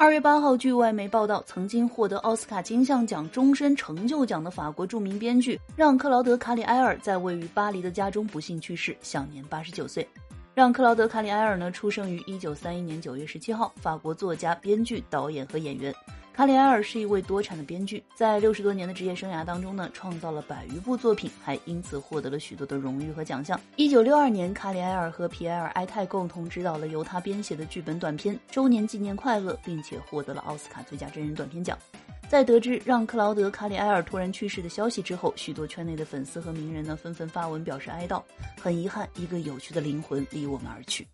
二月八号，据外媒报道，曾经获得奥斯卡金像奖终身成就奖的法国著名编剧让·克劳德·卡里埃尔在位于巴黎的家中不幸去世，享年八十九岁。让·克劳德·卡里埃尔呢，出生于一九三一年九月十七号，法国作家、编剧、导演和演员。卡里埃尔是一位多产的编剧，在六十多年的职业生涯当中呢，创造了百余部作品，还因此获得了许多的荣誉和奖项。一九六二年，卡里埃尔和皮埃尔·埃泰共同执导了由他编写的剧本短片《周年纪念快乐》，并且获得了奥斯卡最佳真人短片奖。在得知让·克劳德·卡里埃尔突然去世的消息之后，许多圈内的粉丝和名人呢，纷纷发文表示哀悼。很遗憾，一个有趣的灵魂离我们而去。